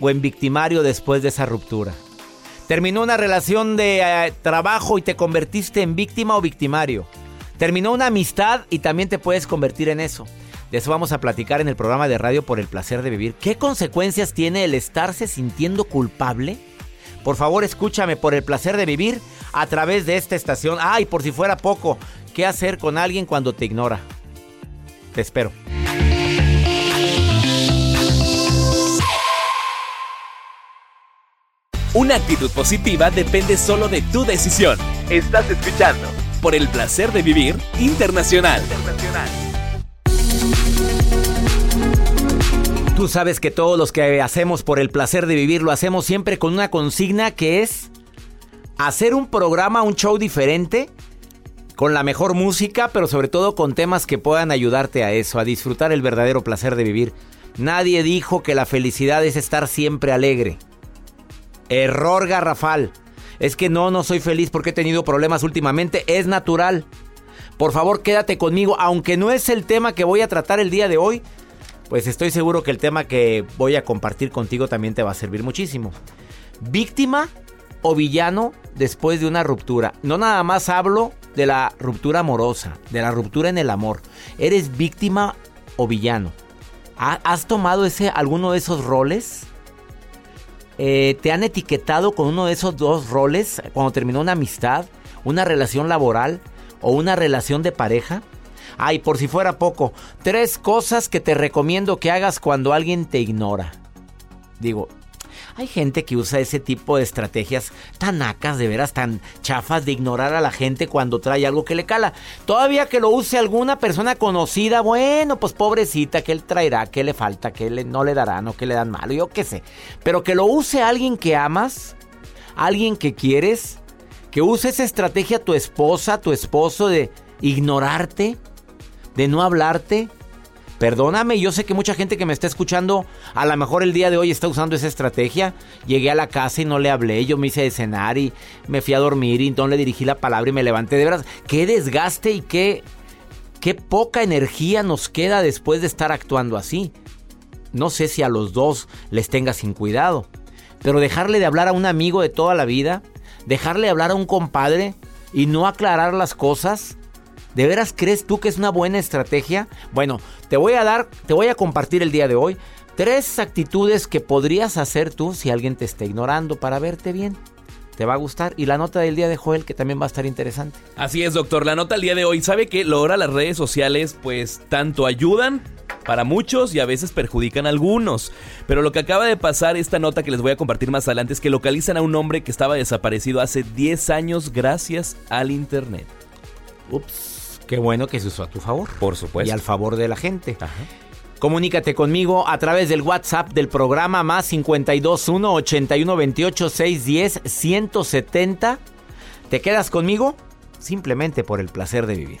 o en victimario después de esa ruptura? ¿Terminó una relación de eh, trabajo y te convertiste en víctima o victimario? ¿Terminó una amistad y también te puedes convertir en eso? De eso vamos a platicar en el programa de radio por el placer de vivir. ¿Qué consecuencias tiene el estarse sintiendo culpable? Por favor, escúchame por el placer de vivir a través de esta estación. Ay, por si fuera poco, ¿qué hacer con alguien cuando te ignora? Te espero. Una actitud positiva depende solo de tu decisión. Estás escuchando por el placer de vivir internacional. Tú sabes que todos los que hacemos por el placer de vivir lo hacemos siempre con una consigna que es hacer un programa, un show diferente, con la mejor música, pero sobre todo con temas que puedan ayudarte a eso, a disfrutar el verdadero placer de vivir. Nadie dijo que la felicidad es estar siempre alegre. Error garrafal. Es que no, no soy feliz porque he tenido problemas últimamente. Es natural. Por favor, quédate conmigo. Aunque no es el tema que voy a tratar el día de hoy, pues estoy seguro que el tema que voy a compartir contigo también te va a servir muchísimo. Víctima o villano después de una ruptura. No nada más hablo de la ruptura amorosa, de la ruptura en el amor. ¿Eres víctima o villano? ¿Has tomado ese, alguno de esos roles? Eh, ¿Te han etiquetado con uno de esos dos roles cuando terminó una amistad, una relación laboral o una relación de pareja? Ay, por si fuera poco, tres cosas que te recomiendo que hagas cuando alguien te ignora. Digo, hay gente que usa ese tipo de estrategias tan acas, de veras, tan chafas de ignorar a la gente cuando trae algo que le cala. Todavía que lo use alguna persona conocida, bueno, pues pobrecita, que él traerá, que le falta, que le, no le darán o que le dan malo, yo qué sé. Pero que lo use alguien que amas, alguien que quieres, que use esa estrategia tu esposa, tu esposo de ignorarte, de no hablarte. Perdóname, yo sé que mucha gente que me está escuchando a lo mejor el día de hoy está usando esa estrategia. Llegué a la casa y no le hablé, yo me hice de cenar y me fui a dormir y entonces le dirigí la palabra y me levanté. De veras, qué desgaste y qué, qué poca energía nos queda después de estar actuando así. No sé si a los dos les tenga sin cuidado, pero dejarle de hablar a un amigo de toda la vida, dejarle de hablar a un compadre y no aclarar las cosas, ¿De veras crees tú que es una buena estrategia? Bueno, te voy a dar, te voy a compartir el día de hoy tres actitudes que podrías hacer tú si alguien te está ignorando para verte bien. Te va a gustar. Y la nota del día de Joel, que también va a estar interesante. Así es, doctor. La nota del día de hoy. ¿Sabe que logra las redes sociales pues tanto ayudan para muchos y a veces perjudican a algunos. Pero lo que acaba de pasar, esta nota que les voy a compartir más adelante, es que localizan a un hombre que estaba desaparecido hace 10 años gracias al Internet. Ups, qué bueno que se usó a tu favor. Por supuesto. Y al favor de la gente. Comunícate conmigo a través del WhatsApp del programa más 521 8128 610 170. ¿Te quedas conmigo? Simplemente por el placer de vivir.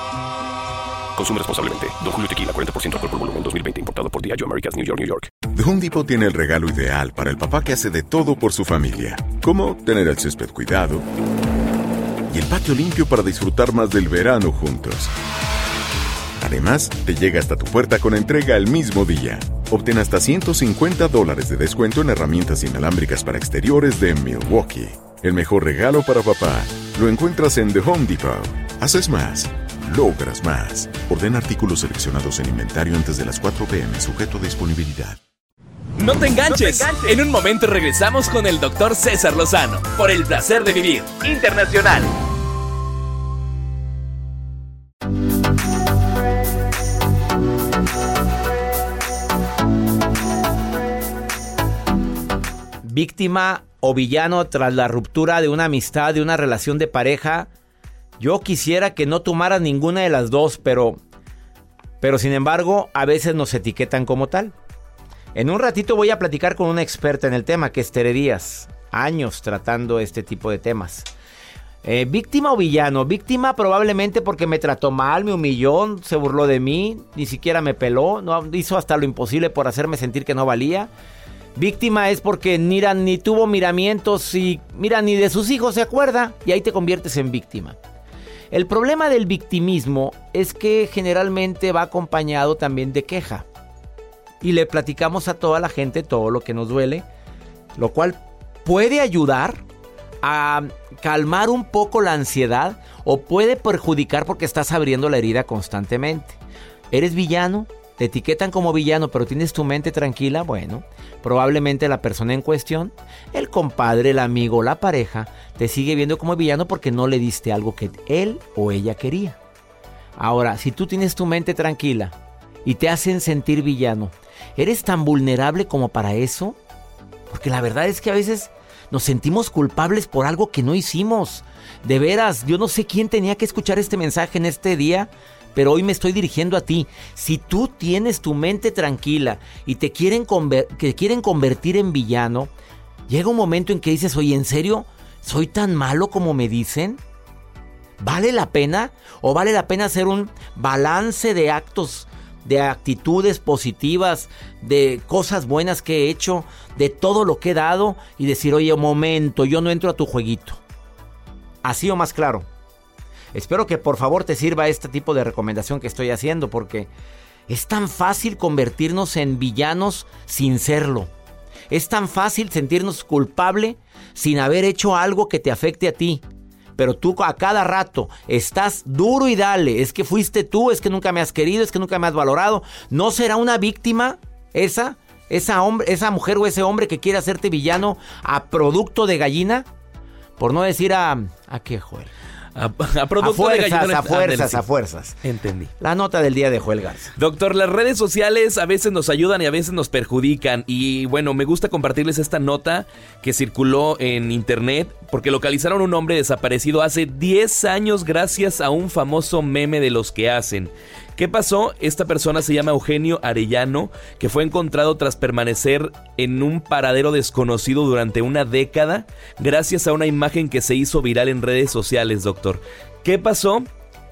Consume responsablemente. Don Julio Tequila, 40% alcohol por volumen, 2020. Importado por Diageo Americas, New York, New York. The Home Depot tiene el regalo ideal para el papá que hace de todo por su familia. Como tener el césped cuidado y el patio limpio para disfrutar más del verano juntos. Además, te llega hasta tu puerta con entrega el mismo día. Obtén hasta 150 dólares de descuento en herramientas inalámbricas para exteriores de Milwaukee. El mejor regalo para papá lo encuentras en The Home Depot. Haces más, logras más. Orden artículos seleccionados en inventario antes de las 4 pm, sujeto a disponibilidad. No te enganches. En un momento regresamos con el doctor César Lozano por el placer de vivir internacional. Víctima o villano tras la ruptura de una amistad, de una relación de pareja. Yo quisiera que no tomaras ninguna de las dos, pero pero sin embargo, a veces nos etiquetan como tal. En un ratito voy a platicar con una experta en el tema, que es Tere Díaz. Años tratando este tipo de temas. Eh, víctima o villano. Víctima probablemente porque me trató mal, me humilló, se burló de mí, ni siquiera me peló, no, hizo hasta lo imposible por hacerme sentir que no valía. Víctima es porque mira, ni tuvo miramientos y mira, ni de sus hijos se acuerda y ahí te conviertes en víctima. El problema del victimismo es que generalmente va acompañado también de queja. Y le platicamos a toda la gente todo lo que nos duele, lo cual puede ayudar a calmar un poco la ansiedad o puede perjudicar porque estás abriendo la herida constantemente. ¿Eres villano? ¿Te etiquetan como villano pero tienes tu mente tranquila? Bueno, probablemente la persona en cuestión, el compadre, el amigo, la pareja, te sigue viendo como villano porque no le diste algo que él o ella quería. Ahora, si tú tienes tu mente tranquila y te hacen sentir villano, ¿eres tan vulnerable como para eso? Porque la verdad es que a veces nos sentimos culpables por algo que no hicimos. De veras, yo no sé quién tenía que escuchar este mensaje en este día, pero hoy me estoy dirigiendo a ti. Si tú tienes tu mente tranquila y te quieren, quieren convertir en villano, llega un momento en que dices, oye, ¿en serio? ¿Soy tan malo como me dicen? ¿Vale la pena? ¿O vale la pena hacer un balance de actos, de actitudes positivas, de cosas buenas que he hecho, de todo lo que he dado y decir, oye, momento, yo no entro a tu jueguito? Así o más claro. Espero que por favor te sirva este tipo de recomendación que estoy haciendo porque es tan fácil convertirnos en villanos sin serlo. Es tan fácil sentirnos culpable sin haber hecho algo que te afecte a ti. Pero tú a cada rato estás duro y dale. Es que fuiste tú, es que nunca me has querido, es que nunca me has valorado. ¿No será una víctima esa? Esa, hombre, esa mujer o ese hombre que quiere hacerte villano a producto de gallina? Por no decir a... ¿A qué, Joel? A, a A de fuerzas, a fuerzas, sí. a fuerzas. Entendí. La nota del día de Joel Garza. Doctor, las redes sociales a veces nos ayudan y a veces nos perjudican. Y bueno, me gusta compartirles esta nota que circuló en internet porque localizaron un hombre desaparecido hace 10 años gracias a un famoso meme de los que hacen. ¿Qué pasó? Esta persona se llama Eugenio Arellano, que fue encontrado tras permanecer en un paradero desconocido durante una década gracias a una imagen que se hizo viral en redes sociales, doctor. ¿Qué pasó?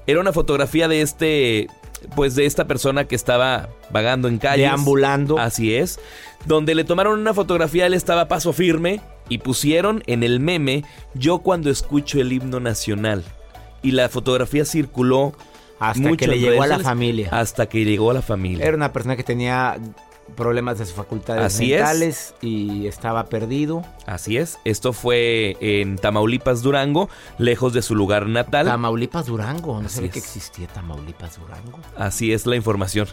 Era una fotografía de este, pues de esta persona que estaba vagando en calles. Deambulando. Así es. Donde le tomaron una fotografía, él estaba a paso firme y pusieron en el meme yo cuando escucho el himno nacional. Y la fotografía circuló Hasta que le llegó a la familia. Hasta que llegó a la familia. Era una persona que tenía problemas de sus facultades Así es. mentales y estaba perdido. Así es. Esto fue en Tamaulipas, Durango, lejos de su lugar natal. Tamaulipas Durango, no sabía que existía Tamaulipas Durango. Así es la información.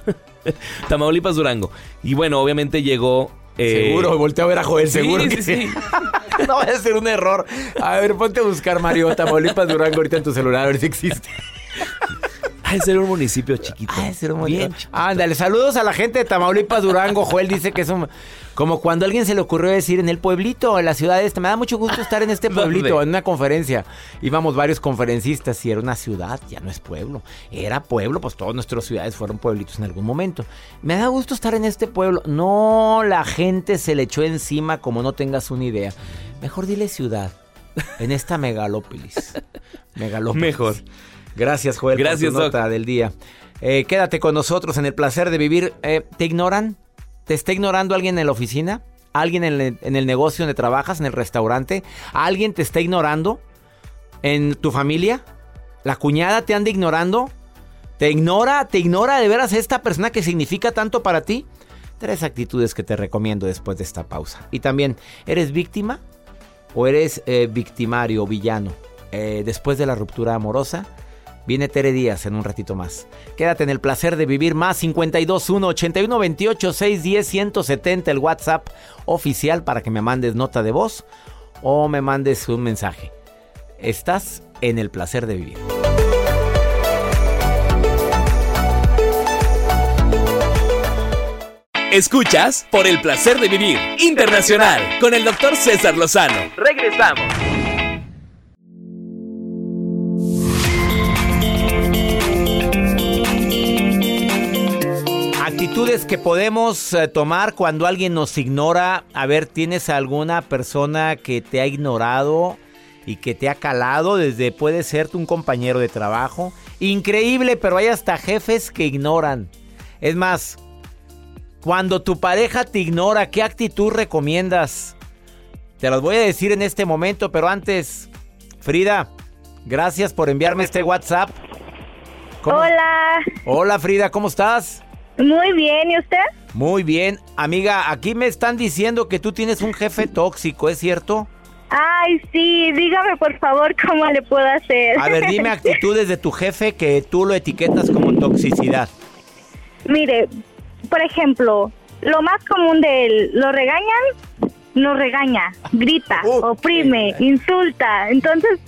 Tamaulipas, Durango. Y bueno, obviamente llegó. eh, seguro, volteo a ver a Joel, sí, seguro sí, que sí. no vaya a ser un error. A ver, ponte a buscar Mario Tamaulipas Durango ahorita en tu celular, a ver si existe. Ha de ser un municipio chiquito. Ah, ese era un Bien bonito. Ándale, saludos a la gente de Tamaulipas Durango. Joel dice que es un... Como cuando a alguien se le ocurrió decir en el pueblito, en la ciudad esta. Me da mucho gusto estar en este pueblito, en una conferencia. Íbamos varios conferencistas y era una ciudad, ya no es pueblo. Era pueblo, pues todas nuestras ciudades fueron pueblitos en algún momento. Me da gusto estar en este pueblo. No, la gente se le echó encima como no tengas una idea. Mejor dile ciudad. En esta megalópolis. Megalópolis. Mejor. Gracias, Joel, Gracias, por tu nota del día. Eh, quédate con nosotros en el placer de vivir. Eh, ¿Te ignoran? ¿Te está ignorando alguien en la oficina? ¿Alguien en el, en el negocio donde trabajas, en el restaurante? ¿Alguien te está ignorando? ¿En tu familia? ¿La cuñada te anda ignorando? ¿Te ignora? ¿Te ignora de veras esta persona que significa tanto para ti? Tres actitudes que te recomiendo después de esta pausa. Y también, ¿eres víctima o eres eh, victimario villano? Eh, después de la ruptura amorosa, viene Tere Díaz en un ratito más. Quédate en el placer de vivir más 521 81 28 610 170 el WhatsApp oficial para que me mandes nota de voz o me mandes un mensaje. Estás en el placer de vivir. Escuchas por el placer de vivir internacional con el doctor César Lozano. Regresamos. Actitudes que podemos eh, tomar cuando alguien nos ignora. A ver, ¿tienes alguna persona que te ha ignorado y que te ha calado? Desde puede ser un compañero de trabajo. Increíble, pero hay hasta jefes que ignoran. Es más, cuando tu pareja te ignora, ¿qué actitud recomiendas? Te las voy a decir en este momento, pero antes, Frida, gracias por enviarme este WhatsApp. ¿Cómo- Hola, Hola Frida, ¿cómo estás? Muy bien, ¿y usted? Muy bien, amiga, aquí me están diciendo que tú tienes un jefe tóxico, ¿es cierto? Ay, sí, dígame por favor cómo le puedo hacer. A ver, dime actitudes de tu jefe que tú lo etiquetas como toxicidad. Mire, por ejemplo, lo más común de él, lo regañan, no regaña, grita, oprime, insulta. Entonces,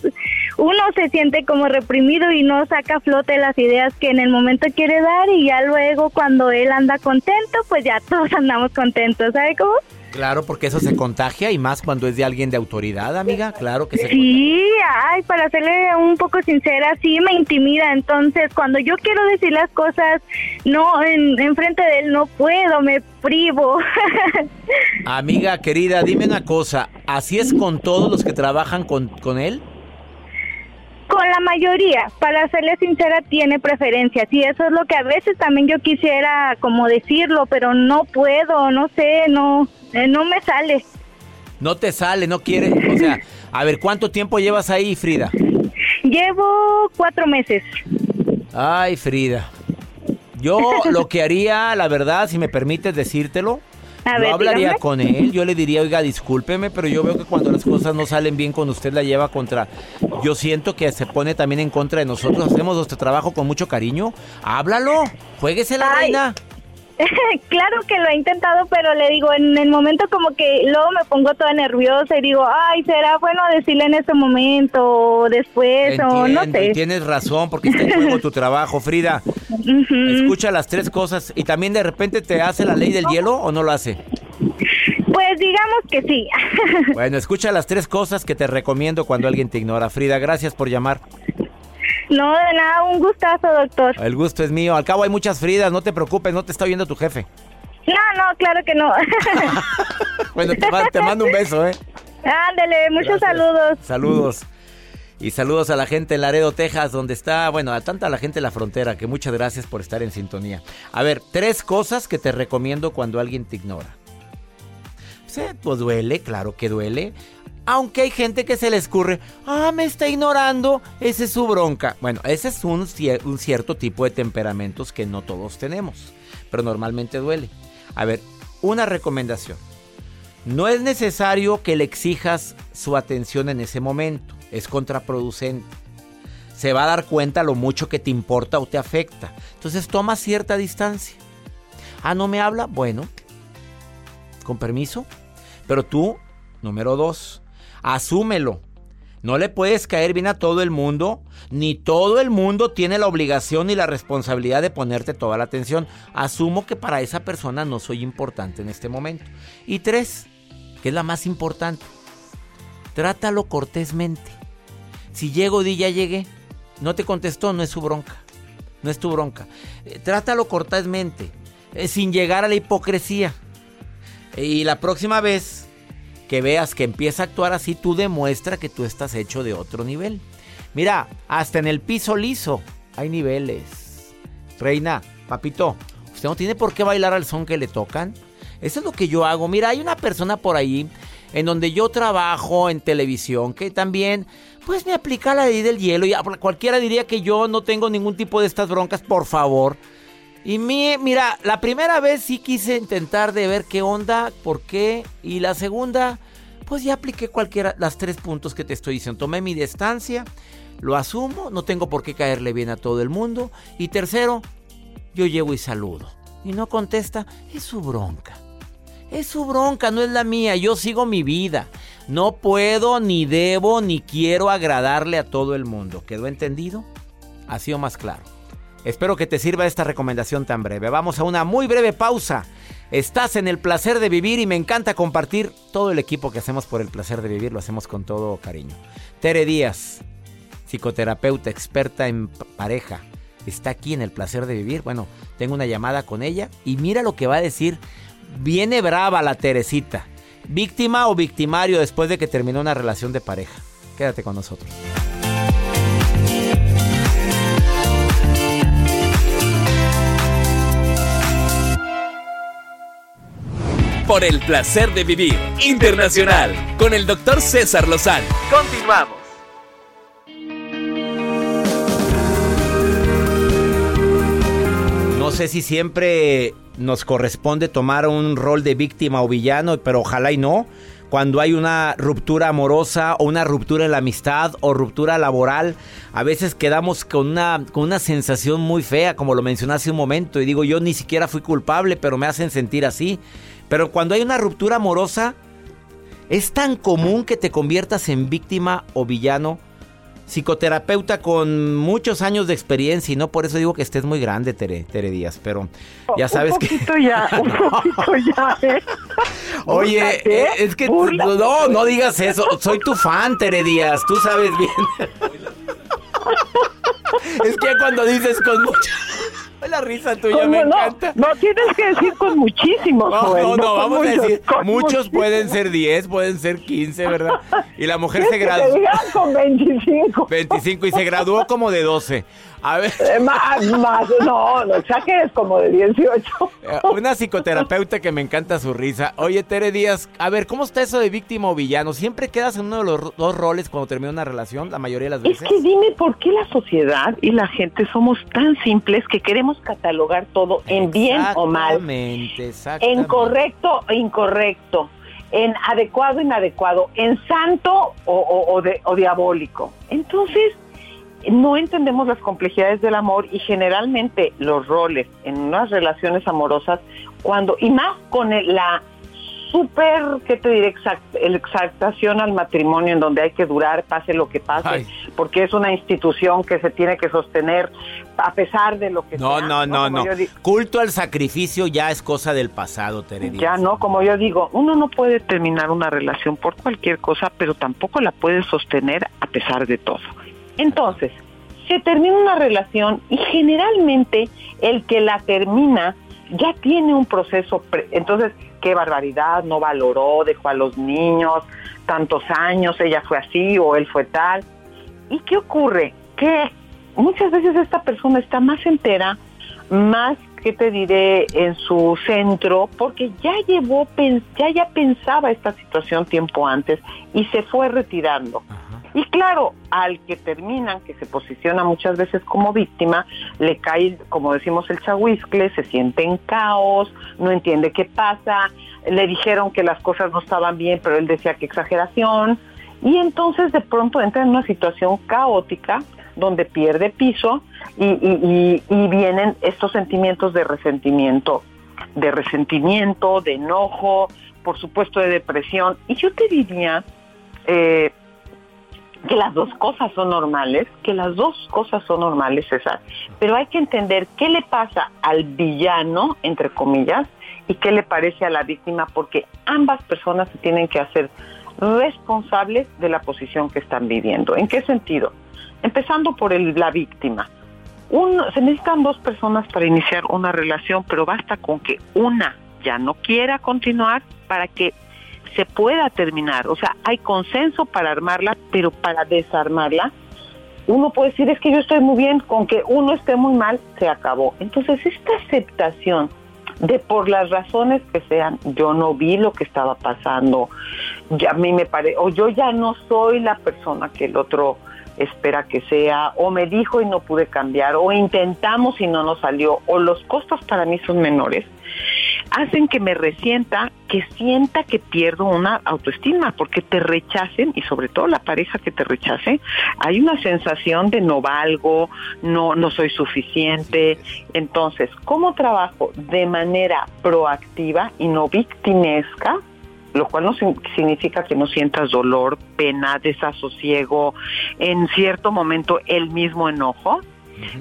uno se siente como reprimido y no saca a flote las ideas que en el momento quiere dar y ya luego cuando él anda contento, pues ya todos andamos contentos, ¿sabe cómo? Claro, porque eso se contagia y más cuando es de alguien de autoridad, amiga, claro que se Sí, ay, para serle un poco sincera, sí me intimida. Entonces, cuando yo quiero decir las cosas, no, en, en frente de él no puedo, me privo. Amiga querida, dime una cosa, ¿así es con todos los que trabajan con, con él? Con la mayoría, para serle sincera, tiene preferencias. Y eso es lo que a veces también yo quisiera como decirlo, pero no puedo, no sé, no, eh, no me sale. No te sale, no quiere, o sea, a ver, ¿cuánto tiempo llevas ahí, Frida? Llevo cuatro meses. Ay, Frida. Yo lo que haría, la verdad, si me permites decírtelo, A yo ver, hablaría dígame. con él, yo le diría, oiga, discúlpeme, pero yo veo que cuando las cosas no salen bien con usted la lleva contra... Yo siento que se pone también en contra de nosotros, hacemos nuestro trabajo con mucho cariño. Háblalo, juéguese la Ay. reina. claro que lo he intentado, pero le digo, en el momento como que luego me pongo toda nerviosa y digo, ay, será bueno decirle en este momento o después o no sé. y tienes razón porque está en juego tu trabajo, Frida. Escucha las tres cosas y también de repente te hace la ley del hielo o no lo hace. Pues digamos que sí. Bueno, escucha las tres cosas que te recomiendo cuando alguien te ignora. Frida, gracias por llamar. No, de nada, un gustazo, doctor. El gusto es mío. Al cabo hay muchas Fridas, no te preocupes, no te está oyendo tu jefe. No, no, claro que no. Bueno, te, ma- te mando un beso, ¿eh? Ándele, muchos Gracias. saludos. Saludos. Y saludos a la gente en Laredo, Texas, donde está, bueno, a tanta la gente en la frontera, que muchas gracias por estar en sintonía. A ver, tres cosas que te recomiendo cuando alguien te ignora. Sí, pues duele, claro que duele. Aunque hay gente que se le escurre, ah, me está ignorando, esa es su bronca. Bueno, ese es un, un cierto tipo de temperamentos que no todos tenemos, pero normalmente duele. A ver, una recomendación. No es necesario que le exijas su atención en ese momento, es contraproducente. Se va a dar cuenta lo mucho que te importa o te afecta. Entonces toma cierta distancia. Ah, no me habla, bueno, con permiso. Pero tú, número dos, asúmelo. No le puedes caer bien a todo el mundo, ni todo el mundo tiene la obligación y la responsabilidad de ponerte toda la atención. Asumo que para esa persona no soy importante en este momento. Y tres, que es la más importante, trátalo cortésmente. Si llego, di ya llegué. No te contestó, no es su bronca. No es tu bronca. Eh, trátalo cortésmente, eh, sin llegar a la hipocresía. Y la próxima vez que veas que empieza a actuar así, tú demuestra que tú estás hecho de otro nivel. Mira, hasta en el piso liso hay niveles. Reina, papito, usted no tiene por qué bailar al son que le tocan. Eso es lo que yo hago. Mira, hay una persona por ahí en donde yo trabajo en televisión que también, pues me aplica la ley del hielo. Y cualquiera diría que yo no tengo ningún tipo de estas broncas, por favor. Y mi- mira, la primera vez sí quise intentar de ver qué onda, por qué. Y la segunda, pues ya apliqué cualquiera, las tres puntos que te estoy diciendo. Tomé mi distancia, lo asumo, no tengo por qué caerle bien a todo el mundo. Y tercero, yo llego y saludo. Y no contesta, es su bronca. Es su bronca, no es la mía. Yo sigo mi vida. No puedo, ni debo, ni quiero agradarle a todo el mundo. ¿Quedó entendido? Ha sido más claro. Espero que te sirva esta recomendación tan breve. Vamos a una muy breve pausa. Estás en el placer de vivir y me encanta compartir todo el equipo que hacemos por el placer de vivir. Lo hacemos con todo cariño. Tere Díaz, psicoterapeuta experta en pareja, está aquí en el placer de vivir. Bueno, tengo una llamada con ella y mira lo que va a decir. Viene brava la Teresita. Víctima o victimario después de que terminó una relación de pareja. Quédate con nosotros. Por el placer de vivir internacional con el doctor César Lozano. Continuamos. No sé si siempre nos corresponde tomar un rol de víctima o villano, pero ojalá y no. Cuando hay una ruptura amorosa o una ruptura en la amistad o ruptura laboral, a veces quedamos con una, con una sensación muy fea, como lo mencioné hace un momento, y digo, yo ni siquiera fui culpable, pero me hacen sentir así. Pero cuando hay una ruptura amorosa, es tan común que te conviertas en víctima o villano psicoterapeuta con muchos años de experiencia y no por eso digo que estés muy grande, Tere, Tere Díaz, pero ya sabes un que... poquito ya, un poquito ya, ¿eh? Oye, Búrlate, eh, es que búrlate. no, no digas eso, soy tu fan, Tere Díaz, tú sabes bien. es que cuando dices con mucha... La risa tuya me no, encanta. No, tienes que decir con muchísimos, No, Joel, no, no, vamos a muchos, decir, con muchos pueden ser 10, pueden ser 15, ¿verdad? Y la mujer se ¿Quieres que graduó. con 25. 25 y se graduó como de 12. A ver. Eh, Más, más, no, no exageres, como de 18. Eh, Una psicoterapeuta que me encanta su risa. Oye, Tere Díaz, a ver, ¿cómo está eso de víctima o villano? ¿Siempre quedas en uno de los dos roles cuando termina una relación, la mayoría de las Es veces? que dime por qué la sociedad y la gente somos tan simples que queremos catalogar todo en bien o mal, Exactamente, exactamente. en correcto o incorrecto, en adecuado o inadecuado, en santo o, o- o de- o diabólico. Entonces, no entendemos las complejidades del amor y generalmente los roles en unas relaciones amorosas, cuando, y más con el- la súper, ¿qué te diré? Exact, el exaltación al matrimonio en donde hay que durar, pase lo que pase, Ay. porque es una institución que se tiene que sostener a pesar de lo que No, sea. no, no, no. Culto al sacrificio ya es cosa del pasado, Tere Díaz. Ya no, como yo digo, uno no puede terminar una relación por cualquier cosa, pero tampoco la puede sostener a pesar de todo. Entonces, se termina una relación y generalmente el que la termina ya tiene un proceso, pre- entonces, qué barbaridad, no valoró, dejó a los niños tantos años, ella fue así o él fue tal. ¿Y qué ocurre? Que muchas veces esta persona está más entera, más, ¿qué te diré?, en su centro, porque ya llevó, ya, ya pensaba esta situación tiempo antes y se fue retirando. Y claro, al que terminan, que se posiciona muchas veces como víctima, le cae, como decimos, el chahuiscle, se siente en caos, no entiende qué pasa, le dijeron que las cosas no estaban bien, pero él decía que exageración, y entonces de pronto entra en una situación caótica donde pierde piso y, y- y- y vienen estos sentimientos de resentimiento, de resentimiento, de enojo, por supuesto de depresión. Y yo te diría eh, que las dos cosas son normales, que las dos cosas son normales, César, pero hay que entender qué le pasa al villano, entre comillas, y qué le parece a la víctima, porque ambas personas se tienen que hacer responsables de la posición que están viviendo. ¿En qué sentido? Empezando por el- la víctima. Uno- se necesitan dos personas para iniciar una relación, pero basta con que una ya no quiera continuar para que se pueda terminar. O sea, hay consenso para armarla, pero para desarmarla, uno puede decir es que yo estoy muy bien, con que uno esté muy mal, se acabó. Entonces, esta aceptación de por las razones que sean, yo no vi lo que estaba pasando, ya a mí me parece, o yo ya no soy la persona que el otro espera que sea, o me dijo y no pude cambiar, o intentamos y no nos salió, o los costos para mí son menores, hacen que me resienta, que sienta que pierdo una autoestima, porque te rechacen, y sobre todo la pareja que te rechace, hay una sensación de no valgo, no, no soy suficiente. Entonces, ¿cómo trabajo de manera proactiva y no victimesca? lo cual no significa que no sientas dolor, pena, desasosiego, en cierto momento el mismo enojo.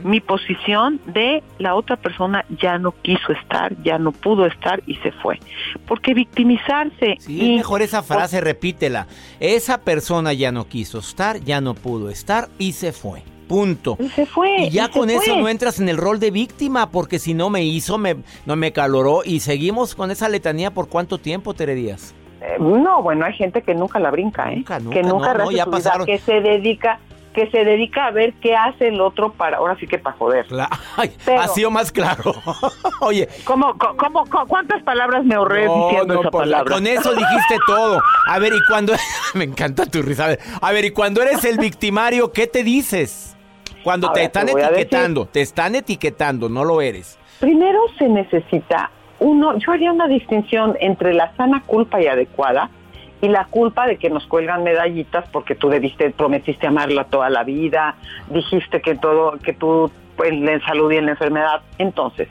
Mi posición de la otra persona ya no quiso estar, ya no pudo estar y se fue. Porque victimizarse Sí, y mejor esa frase, repítela. Esa persona ya no quiso estar, ya no pudo estar y se fue. Punto. Y se fue. Y ya y con eso fue. no entras en el rol de víctima, porque si no me hizo, me, no me caloró. Y seguimos con esa letanía por cuánto tiempo, Tere Díaz. Eh, no, bueno, hay gente que nunca la brinca, ¿eh? Nunca, nunca, que nunca no, no, rehace ya su vida, pasaron. que se dedica que se dedica a ver qué hace el otro para ahora sí que para joder. Ay, Pero- ha sido más claro. Oye, ¿Cómo, cómo, cuántas palabras me ahorré No, diciendo no, esa la- palabra? con eso dijiste todo. A ver, y cuando... me encanta tu risa. A ver, y cuando eres el victimario, ¿qué te dices? Cuando te están te etiquetando, te están etiquetando, no lo eres. Primero se necesita uno, yo haría una distinción entre la sana culpa y adecuada y la culpa de que nos cuelgan medallitas porque tú debiste, prometiste amarla toda la vida, dijiste que todo, que tú pues, en salud y en la enfermedad. Entonces,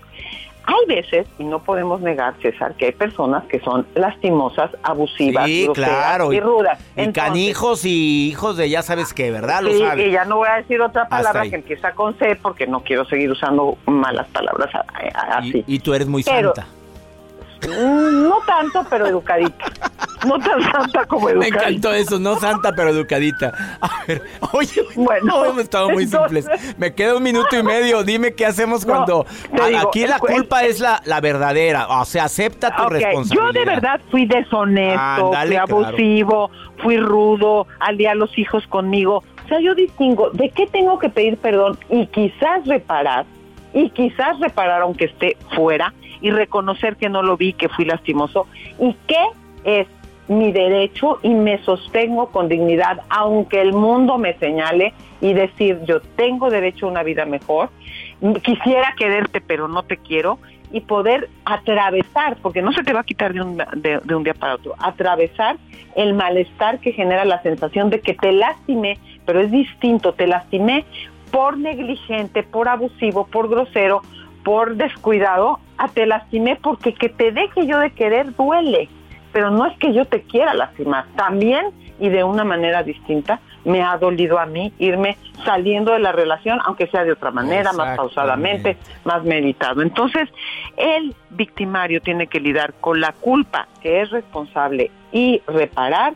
hay veces, y no podemos negar, César, que hay personas que son lastimosas, abusivas, Sí, groseras claro. y rudas. Y Entonces, canijos y hijos de ya sabes qué, ¿verdad? Lo Sí, sabes. y ya no voy a decir otra palabra que empieza con C porque no quiero seguir usando malas palabras así. Y, y tú eres muy Pero- santa. Mm, No tanto, pero educadita. No tan santa como Me educadita. encantó eso, no santa, pero educadita. A ver, oye, Bueno, no hemos estado muy entonces- simples. Me queda un minuto y medio. Dime qué hacemos No, cuando. a- digo, aquí la cu- culpa es la, la verdadera. O sea, acepta tu responsabilidad. Yo de verdad fui deshonesto, fui claro. abusivo, fui rudo, al día los hijos conmigo. O sea, yo distingo de qué tengo que pedir perdón y quizás reparar, y quizás reparar aunque esté fuera, y reconocer que no lo vi, que fui lastimoso, y qué es mi derecho y me sostengo con dignidad, aunque el mundo me señale y decir yo tengo derecho a una vida mejor, quisiera quererte pero no te quiero. Y poder atravesar, porque no se te va a quitar de un, de, de un día para otro, atravesar el malestar que genera la sensación de que te lastimé, pero es distinto, te lastimé por negligente, por abusivo, por grosero, por descuidado, a te lastimé porque que te deje yo de querer duele, pero no es que yo te quiera lastimar, también y de una manera distinta me ha dolido a mí irme saliendo de la relación, aunque sea de otra manera, más pausadamente, más meditado. Entonces, el victimario tiene que lidiar con la culpa que es responsable y reparar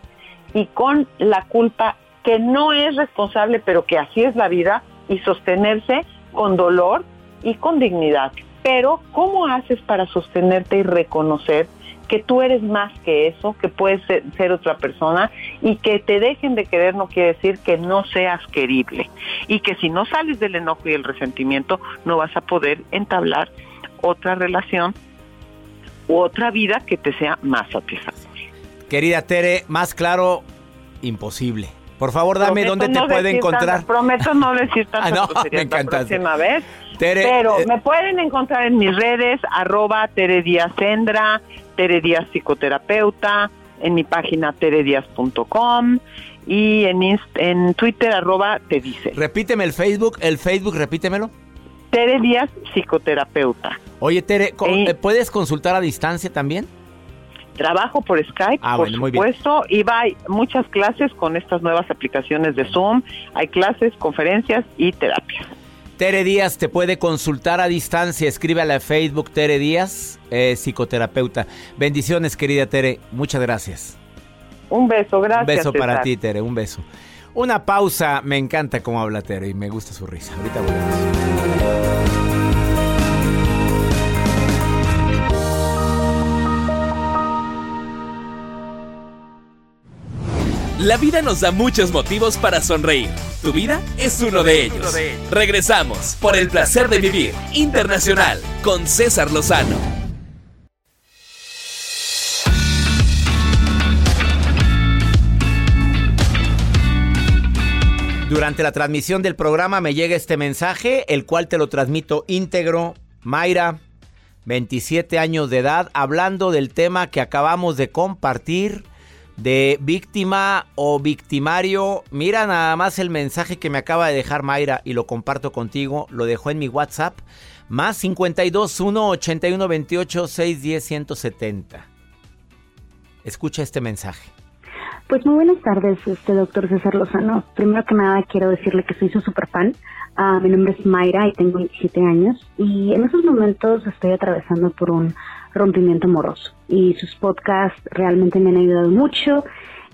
y con la culpa que no es responsable, pero que así es la vida y sostenerse con dolor y con dignidad. Pero, ¿cómo haces para sostenerte y reconocer que tú eres más que eso, que puedes ser, otra persona y que te dejen de querer no quiere decir que no seas querible y que si no sales del enojo y el resentimiento no vas a poder entablar otra relación u otra vida que te sea más satisfactoria. Querida Tere, más claro, imposible. Por favor, dame dónde te puede encontrar. prometo no decir tanto ah, no, me la próxima vez. Pero eh, me pueden encontrar en mis redes, arroba Tere Díaz Sendra, Tere Díaz Psicoterapeuta, en mi página teredias.com y en, en Twitter, arroba Te Dice. Repíteme el Facebook, el Facebook, repítemelo. Tere Díaz Psicoterapeuta. Oye, Tere, eh, ¿puedes consultar a distancia también? Trabajo por Skype, ah, por supuesto, y va hay muchas clases con estas nuevas aplicaciones de Zoom. Hay clases, conferencias y terapias. Tere Díaz te puede consultar a distancia. Escríbele a Facebook Tere Díaz, eh, psicoterapeuta. Bendiciones, querida Tere. Muchas gracias. Un beso, gracias. Un beso para ti, Tere, un beso. Una pausa. Me encanta cómo habla Tere y me gusta su risa. Ahorita volvemos. La vida nos da muchos motivos para sonreír. Tu vida es uno de ellos. Regresamos por el placer de vivir internacional con César Lozano. Durante la transmisión del programa me llega este mensaje, el cual te lo transmito íntegro. Mayra, 27 años de edad, hablando del tema que acabamos de compartir de víctima o victimario. Mira nada más el mensaje que me acaba de dejar Mayra y lo comparto contigo. Lo dejó en mi WhatsApp. Más 52 1 81 28 610 170. Escucha este mensaje. Pues muy buenas tardes, este doctor César Lozano. Primero que nada quiero decirle que soy su super fan. Ah, mi nombre es Mayra y tengo 27 años y en esos momentos estoy atravesando por un rompimiento amoroso. Y sus podcasts realmente me han ayudado mucho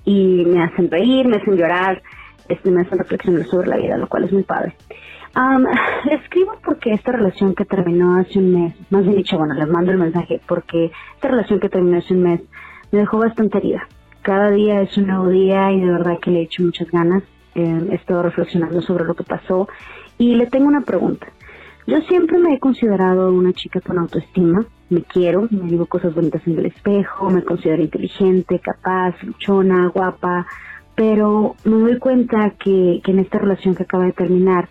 y me hacen reír, me hacen llorar, este, me hacen reflexionar sobre la vida, lo cual es muy padre. le escribo porque esta relación que terminó hace un mes, más bien dicho, bueno, les mando el mensaje porque esta relación que terminó hace un mes me dejó bastante herida. Cada día es un nuevo día y de verdad que le he hecho muchas ganas. Eh, he estado reflexionando sobre lo que pasó y le tengo una pregunta. Yo siempre me he considerado una chica con autoestima, me quiero, me digo cosas bonitas en el espejo, me considero inteligente, capaz, luchona, guapa, pero me doy cuenta que, en esta relación que acaba de terminar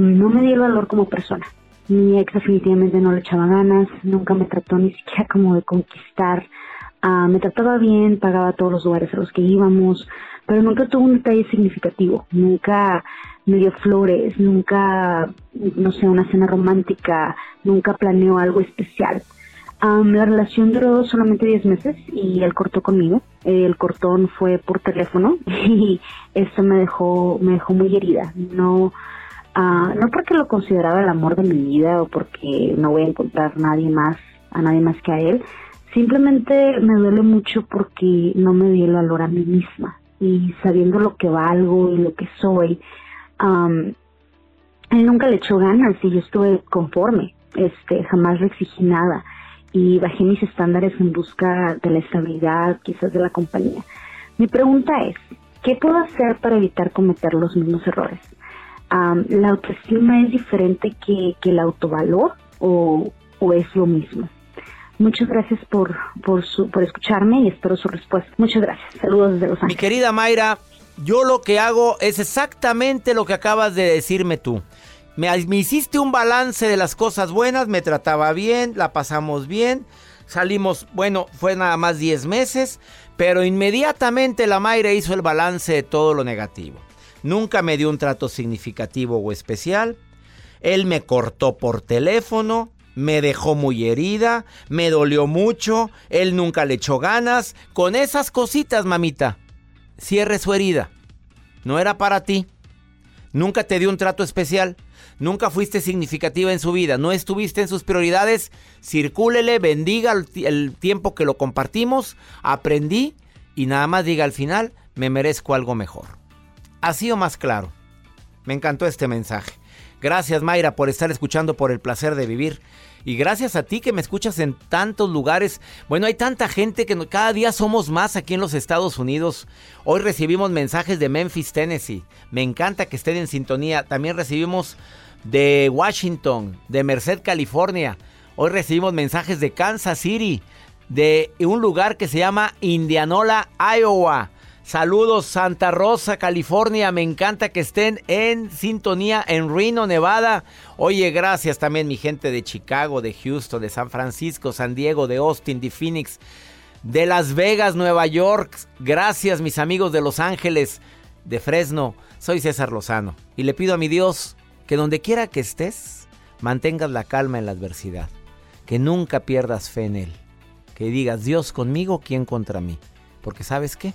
no me di el valor como persona. Mi ex definitivamente no le echaba ganas, nunca me trató ni siquiera como de conquistar. Ah, me trataba bien, pagaba todos los lugares a los que íbamos, pero nunca tuvo un detalle significativo, nunca dio flores, nunca, no sé, una cena romántica, nunca planeó algo especial. la relación duró solamente 10 meses y él cortó conmigo. El cortón fue por teléfono y eso me dejó, me dejó muy herida. No, uh, no porque lo consideraba el amor de mi vida o porque no voy a encontrar nadie más, a nadie más que a él. Simplemente me duele mucho porque no me di el valor a mí misma y sabiendo lo que valgo y lo que soy, él nunca le echó ganas y yo estuve conforme, este, jamás le exigí nada y bajé mis estándares en busca de la estabilidad, quizás de la compañía. Mi pregunta es, ¿qué puedo hacer para evitar cometer los mismos errores? ¿La autoestima es diferente que, que el autovalor o, o es lo mismo? Muchas gracias por, por, su, por escucharme y espero su respuesta. Muchas gracias. Saludos desde Los Ángeles. Mi querida Mayra, yo lo que hago es exactamente lo que acabas de decirme tú. Me, hiciste un balance de las cosas buenas, me trataba bien, la pasamos bien, salimos, bueno, fue nada más 10 meses, pero inmediatamente la Mayra hizo el balance de todo lo negativo. nunca me dio un trato significativo o especial. Él me cortó por teléfono, me dejó muy herida, me dolió mucho, él nunca le echó ganas. Con esas cositas, mamita, cierre su herida. No era para ti. Nunca te dio un trato especial. Nunca fuiste significativa en su vida. No estuviste en sus prioridades. Circúlele, bendiga el, tiempo que lo compartimos. Aprendí y nada más diga al final, me merezco algo mejor. Así o más claro. Me encantó este mensaje. Gracias Mayra por estar escuchando por el placer de vivir. Y gracias a ti que me escuchas en tantos lugares. Bueno, hay tanta gente que cada día somos más aquí en los Estados Unidos. Hoy recibimos mensajes de Memphis, Tennessee. Me encanta que estén en sintonía. También recibimos de Washington, de Merced, California. Hoy recibimos mensajes de Kansas City, de un lugar que se llama Indianola, Iowa. Saludos Santa Rosa, California. Me encanta que estén en sintonía en Reno, Nevada. Oye, gracias también mi gente de Chicago, de Houston, de San Francisco, San Diego, de Austin, de Phoenix, de Las Vegas, Nueva York. Gracias mis amigos de Los Ángeles, de Fresno. Soy César Lozano y le pido a mi Dios que donde quiera que estés, mantengas la calma en la adversidad. Que nunca pierdas fe en Él. Que digas, Dios conmigo, ¿quién contra mí? Porque sabes qué?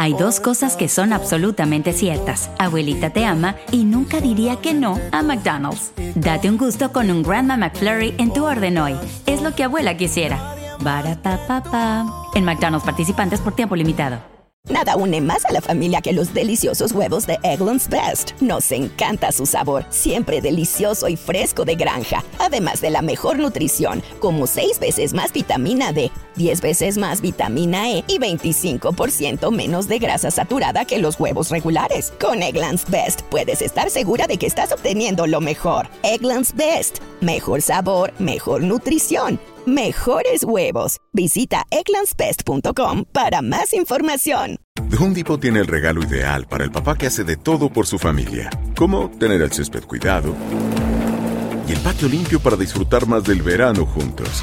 Hay dos cosas que son absolutamente ciertas. Abuelita te ama y nunca diría que no a McDonald's. Date un gusto con un Grandma McFlurry en tu orden hoy. Es lo que abuela quisiera. Barata En McDonald's participantes por tiempo limitado. Nada une más a la familia que los deliciosos huevos de Eggland's Best. Nos encanta su sabor, siempre delicioso y fresco de granja, además de la mejor nutrición, como 6 veces más vitamina D, 10 veces más vitamina E y 25% menos de grasa saturada que los huevos regulares. Con Eggland's Best puedes estar segura de que estás obteniendo lo mejor. Eggland's Best, mejor sabor, mejor nutrición mejores huevos. Visita eclanspest.com para más información. Home Depot tiene el regalo ideal para el papá que hace de todo por su familia, como tener el césped cuidado y el patio limpio para disfrutar más del verano juntos.